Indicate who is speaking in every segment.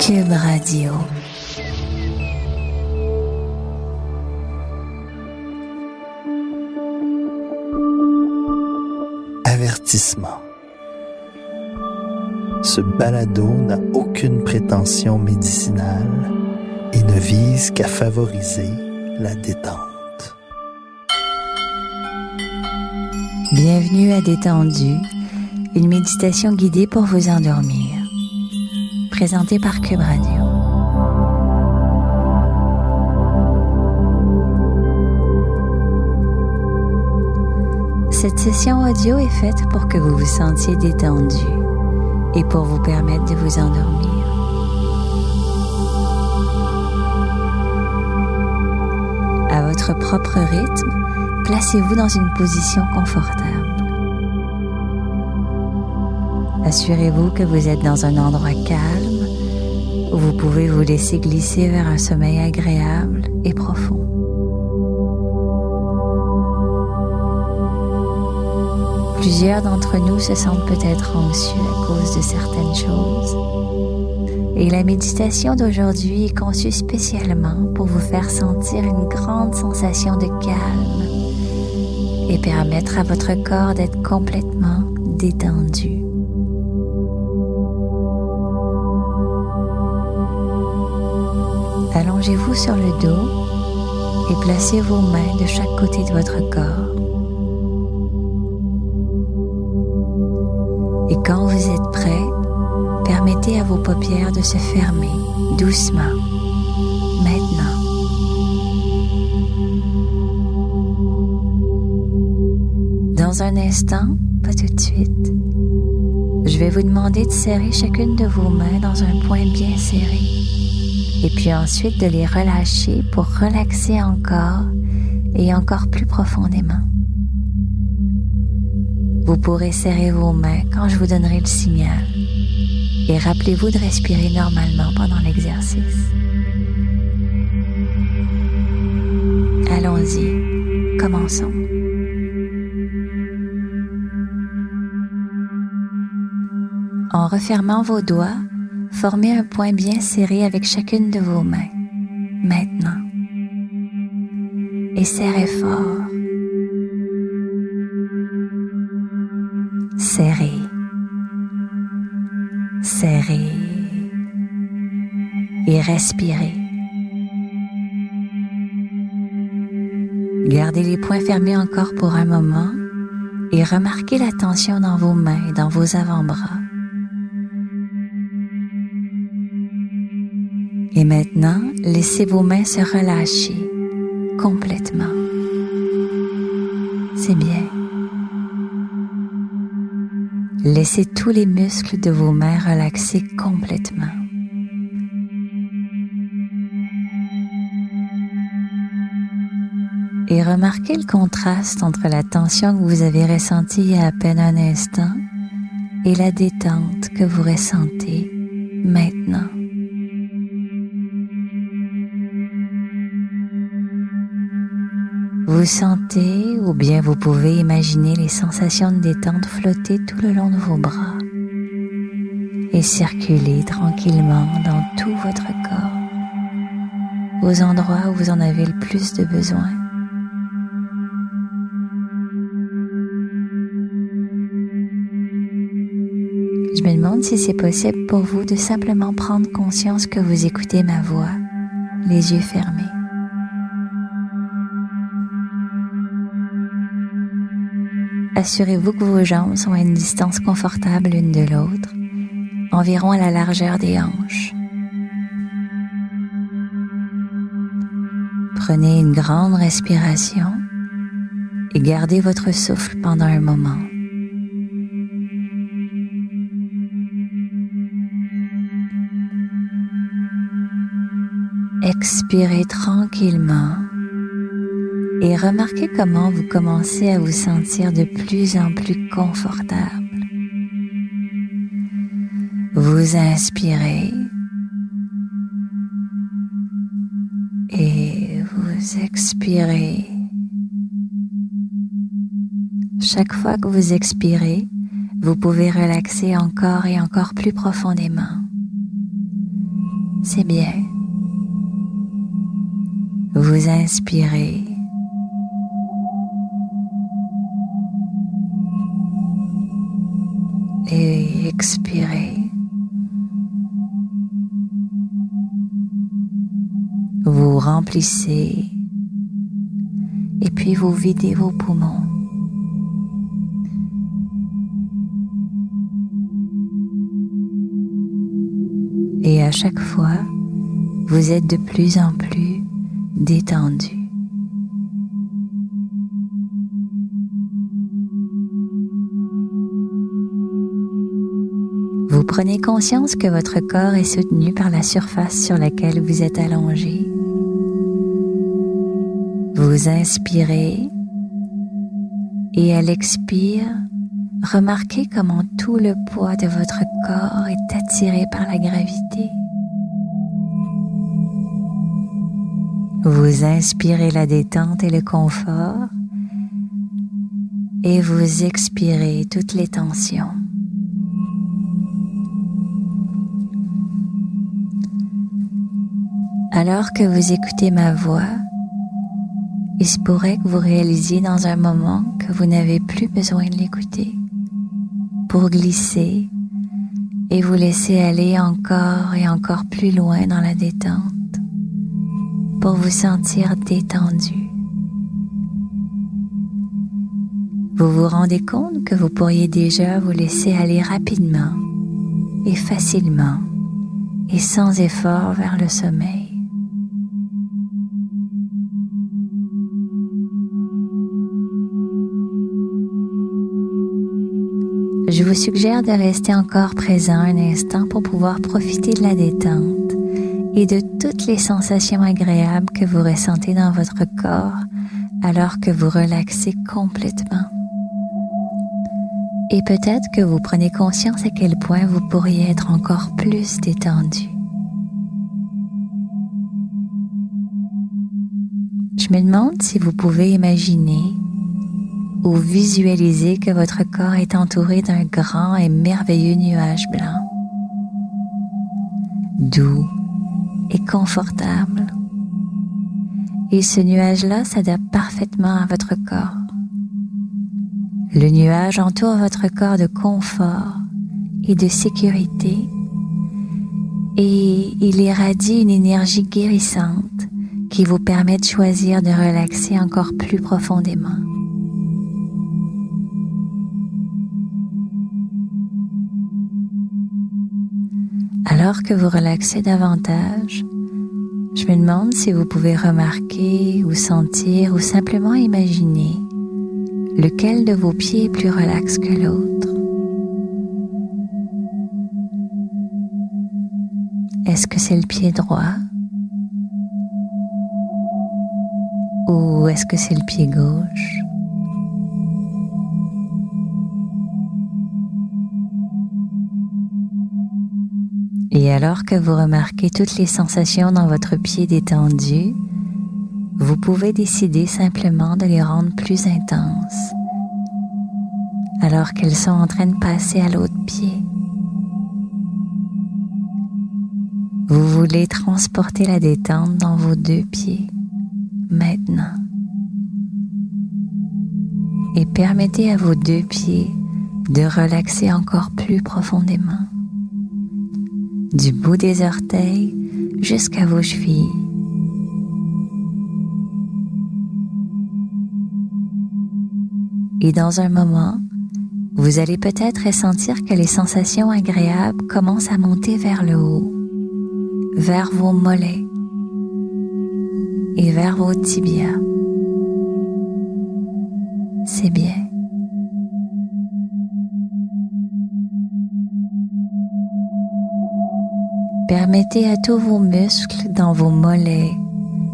Speaker 1: Cube Radio.
Speaker 2: Avertissement. Ce balado n'a aucune prétention médicinale et ne vise qu'à favoriser la détente.
Speaker 1: Bienvenue à Détendu, une méditation guidée pour vous endormir. Présentée par Cube Radio. Cette session audio est faite pour que vous vous sentiez détendu et pour vous permettre de vous endormir. À votre propre rythme, placez-vous dans une position confortable. Assurez-vous que vous êtes dans un endroit calme où vous pouvez vous laisser glisser vers un sommeil agréable et profond. Plusieurs d'entre nous se sentent peut-être anxieux à cause de certaines choses. Et la méditation d'aujourd'hui est conçue spécialement pour vous faire sentir une grande sensation de calme et permettre à votre corps d'être complètement détendu. Allongez-vous sur le dos et placez vos mains de chaque côté de votre corps. Et quand vous êtes prêt, permettez à vos paupières de se fermer doucement. Maintenant. Dans un instant, pas tout de suite, je vais vous demander de serrer chacune de vos mains dans un point bien serré. Et puis ensuite de les relâcher pour relaxer encore et encore plus profondément. Vous pourrez serrer vos mains quand je vous donnerai le signal. Et rappelez-vous de respirer normalement pendant l'exercice. Allons-y, commençons. En refermant vos doigts, formez un point bien serré avec chacune de vos mains. Maintenant. Et serrez fort. Serrez. Serrez. Et respirez. Gardez les poings fermés encore pour un moment et remarquez la tension dans vos mains et dans vos avant-bras. Et maintenant, laissez vos mains se relâcher complètement. C'est bien. Laissez tous les muscles de vos mains relaxer complètement. Et remarquez le contraste entre la tension que vous avez ressentie il y a à peine un instant et la détente que vous ressentez maintenant. Vous sentez ou bien vous pouvez imaginer les sensations de détente flotter tout le long de vos bras et circuler tranquillement dans tout votre corps, aux endroits où vous en avez le plus de besoin. Je me demande si c'est possible pour vous de simplement prendre conscience que vous écoutez ma voix, les yeux fermés. Assurez-vous que vos jambes sont à une distance confortable l'une de l'autre, environ à la largeur des hanches. Prenez une grande respiration et gardez votre souffle pendant un moment. Expirez tranquillement et remarquez comment vous commencez à vous sentir de plus en plus confortable. Vous inspirez et vous expirez. Chaque fois que vous expirez, vous pouvez relaxer encore et encore plus profondément. C'est bien. Vous inspirez. Expirez. Vous remplissez et puis vous videz vos poumons. Et à chaque fois, vous êtes de plus en plus détendu. Prenez conscience que votre corps est soutenu par la surface sur laquelle vous êtes allongé. Vous inspirez et à l'expire, remarquez comment tout le poids de votre corps est attiré par la gravité. Vous inspirez la détente et le confort et vous expirez toutes les tensions. Alors que vous écoutez ma voix, il se pourrait que vous réalisiez dans un moment que vous n'avez plus besoin de l'écouter pour glisser et vous laisser aller encore et encore plus loin dans la détente pour vous sentir détendu. Vous vous rendez compte que vous pourriez déjà vous laisser aller rapidement et facilement et sans effort vers le sommeil. Je vous suggère de rester encore présent un instant pour pouvoir profiter de la détente et de toutes les sensations agréables que vous ressentez dans votre corps alors que vous relaxez complètement. Et peut-être que vous prenez conscience à quel point vous pourriez être encore plus détendu. Je me demande si vous pouvez imaginer ou visualisez que votre corps est entouré d'un grand et merveilleux nuage blanc, doux et confortable. Et ce nuage-là s'adapte parfaitement à votre corps. Le nuage entoure votre corps de confort et de sécurité et il irradie une énergie guérissante qui vous permet de choisir de relaxer encore plus profondément. Alors que vous relaxez davantage, je me demande si vous pouvez remarquer ou sentir ou simplement imaginer lequel de vos pieds est plus relax que l'autre. Est-ce que c'est le pied droit? Ou est-ce que c'est le pied gauche? Et alors que vous remarquez toutes les sensations dans votre pied détendu, vous pouvez décider simplement de les rendre plus intenses alors qu'elles sont en train de passer à l'autre pied. Vous voulez transporter la détente dans vos deux pieds maintenant. Et permettez à vos deux pieds de relaxer encore plus profondément du bout des orteils jusqu'à vos chevilles. Et dans un moment, vous allez peut-être ressentir que les sensations agréables commencent à monter vers le haut, vers vos mollets et vers vos tibias. C'est bien. Permettez à tous vos muscles dans vos mollets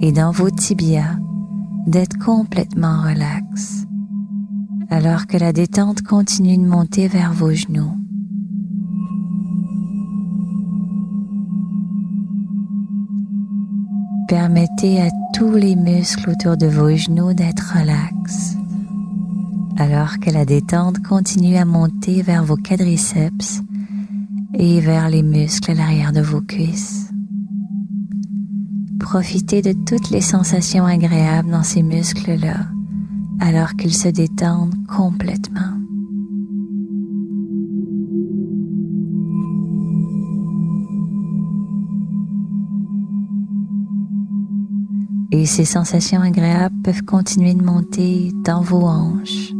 Speaker 1: et dans vos tibias d'être complètement relax, alors que la détente continue de monter vers vos genoux. Permettez à tous les muscles autour de vos genoux d'être relax, alors que la détente continue à monter vers vos quadriceps et vers les muscles à l'arrière de vos cuisses. Profitez de toutes les sensations agréables dans ces muscles-là alors qu'ils se détendent complètement. Et ces sensations agréables peuvent continuer de monter dans vos hanches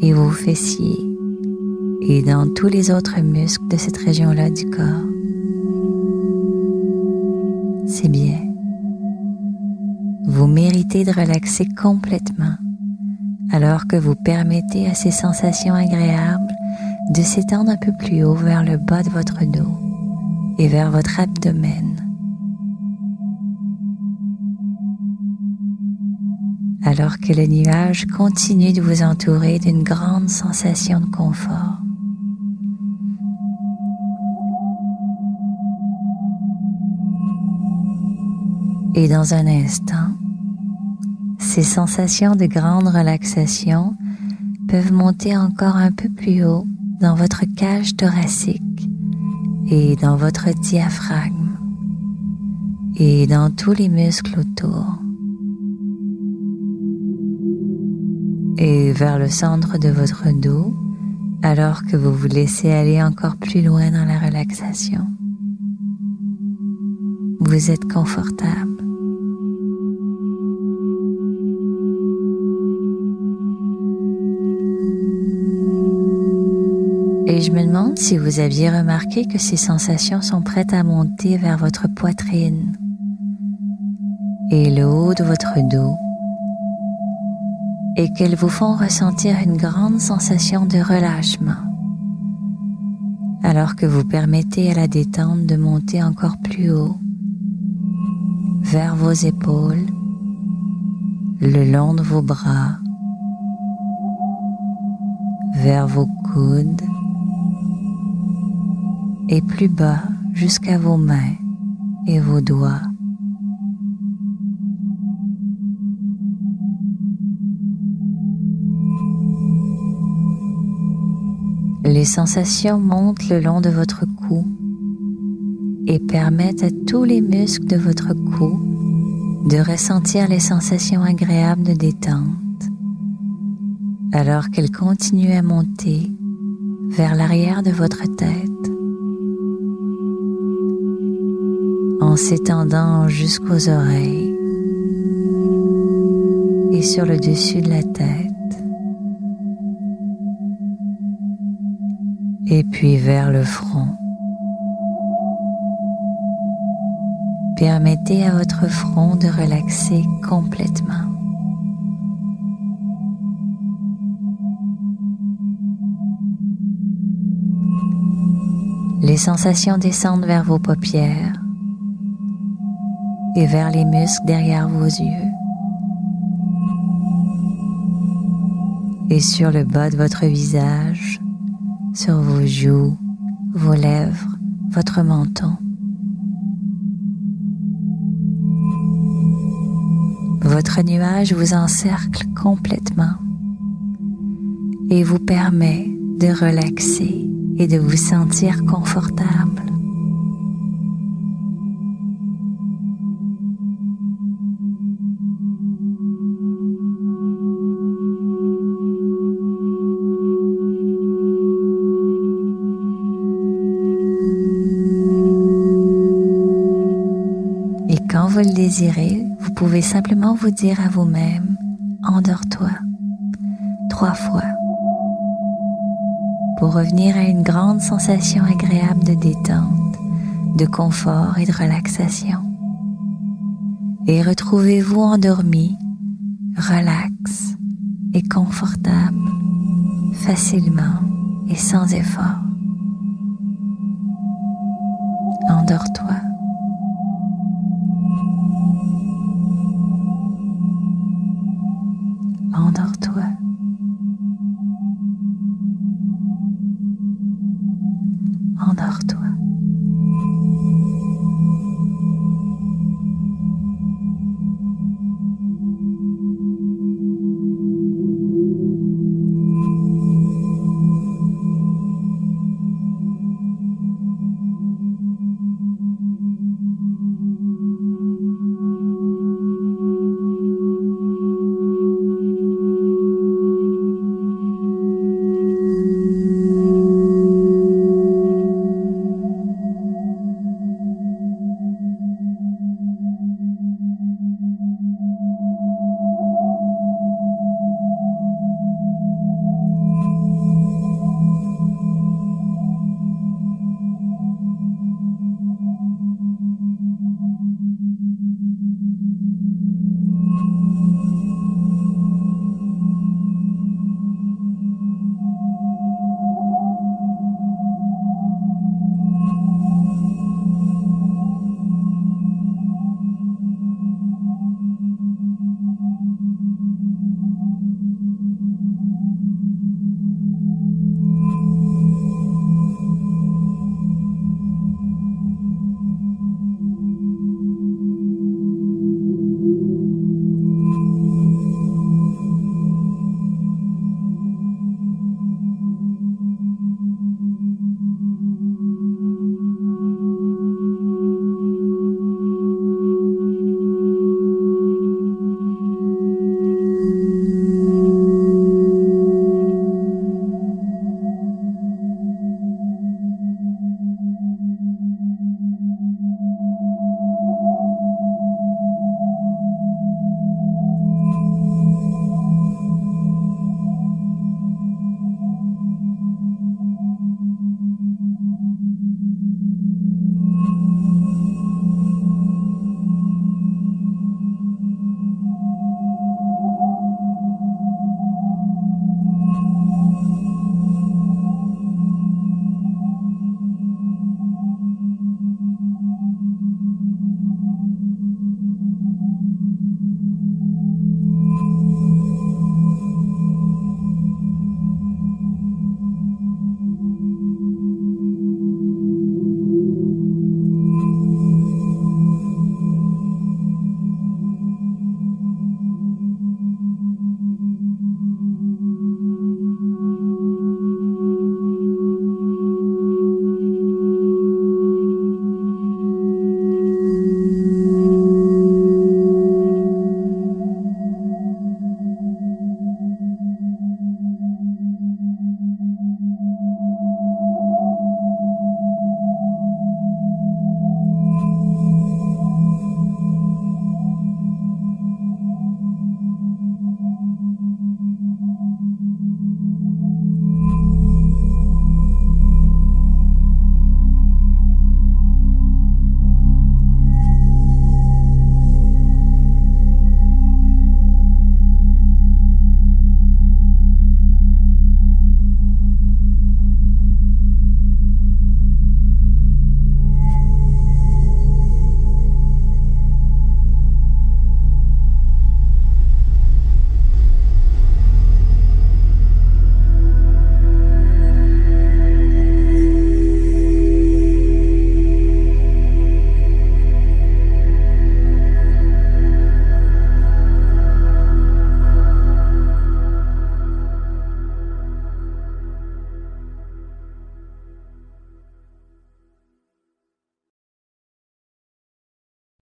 Speaker 1: et vos fessiers et dans tous les autres muscles de cette région-là du corps. C'est bien. Vous méritez de relaxer complètement alors que vous permettez à ces sensations agréables de s'étendre un peu plus haut vers le bas de votre dos et vers votre abdomen. Alors que le nuage continue de vous entourer d'une grande sensation de confort. Et dans un instant, ces sensations de grande relaxation peuvent monter encore un peu plus haut dans votre cage thoracique et dans votre diaphragme et dans tous les muscles autour. Et vers le centre de votre dos alors que vous vous laissez aller encore plus loin dans la relaxation. Vous êtes confortable. Et je me demande si vous aviez remarqué que ces sensations sont prêtes à monter vers votre poitrine et le haut de votre dos et qu'elles vous font ressentir une grande sensation de relâchement alors que vous permettez à la détente de monter encore plus haut vers vos épaules, le long de vos bras, vers vos coudes, et plus bas jusqu'à vos mains et vos doigts. Les sensations montent le long de votre cou et permettent à tous les muscles de votre cou de ressentir les sensations agréables de détente alors qu'elles continuent à monter vers l'arrière de votre tête. en s'étendant jusqu'aux oreilles et sur le dessus de la tête, et puis vers le front. Permettez à votre front de relaxer complètement. Les sensations descendent vers vos paupières et vers les muscles derrière vos yeux. Et sur le bas de votre visage, sur vos joues, vos lèvres, votre menton. Votre nuage vous encercle complètement et vous permet de relaxer et de vous sentir confortable. Quand vous le désirez, pouvez simplement vous dire à vous-même, endors-toi, trois fois, pour revenir à une grande sensation agréable de détente, de confort et de relaxation. Et retrouvez-vous endormi, relax et confortable, facilement et sans effort. Endors-toi. endors-toi.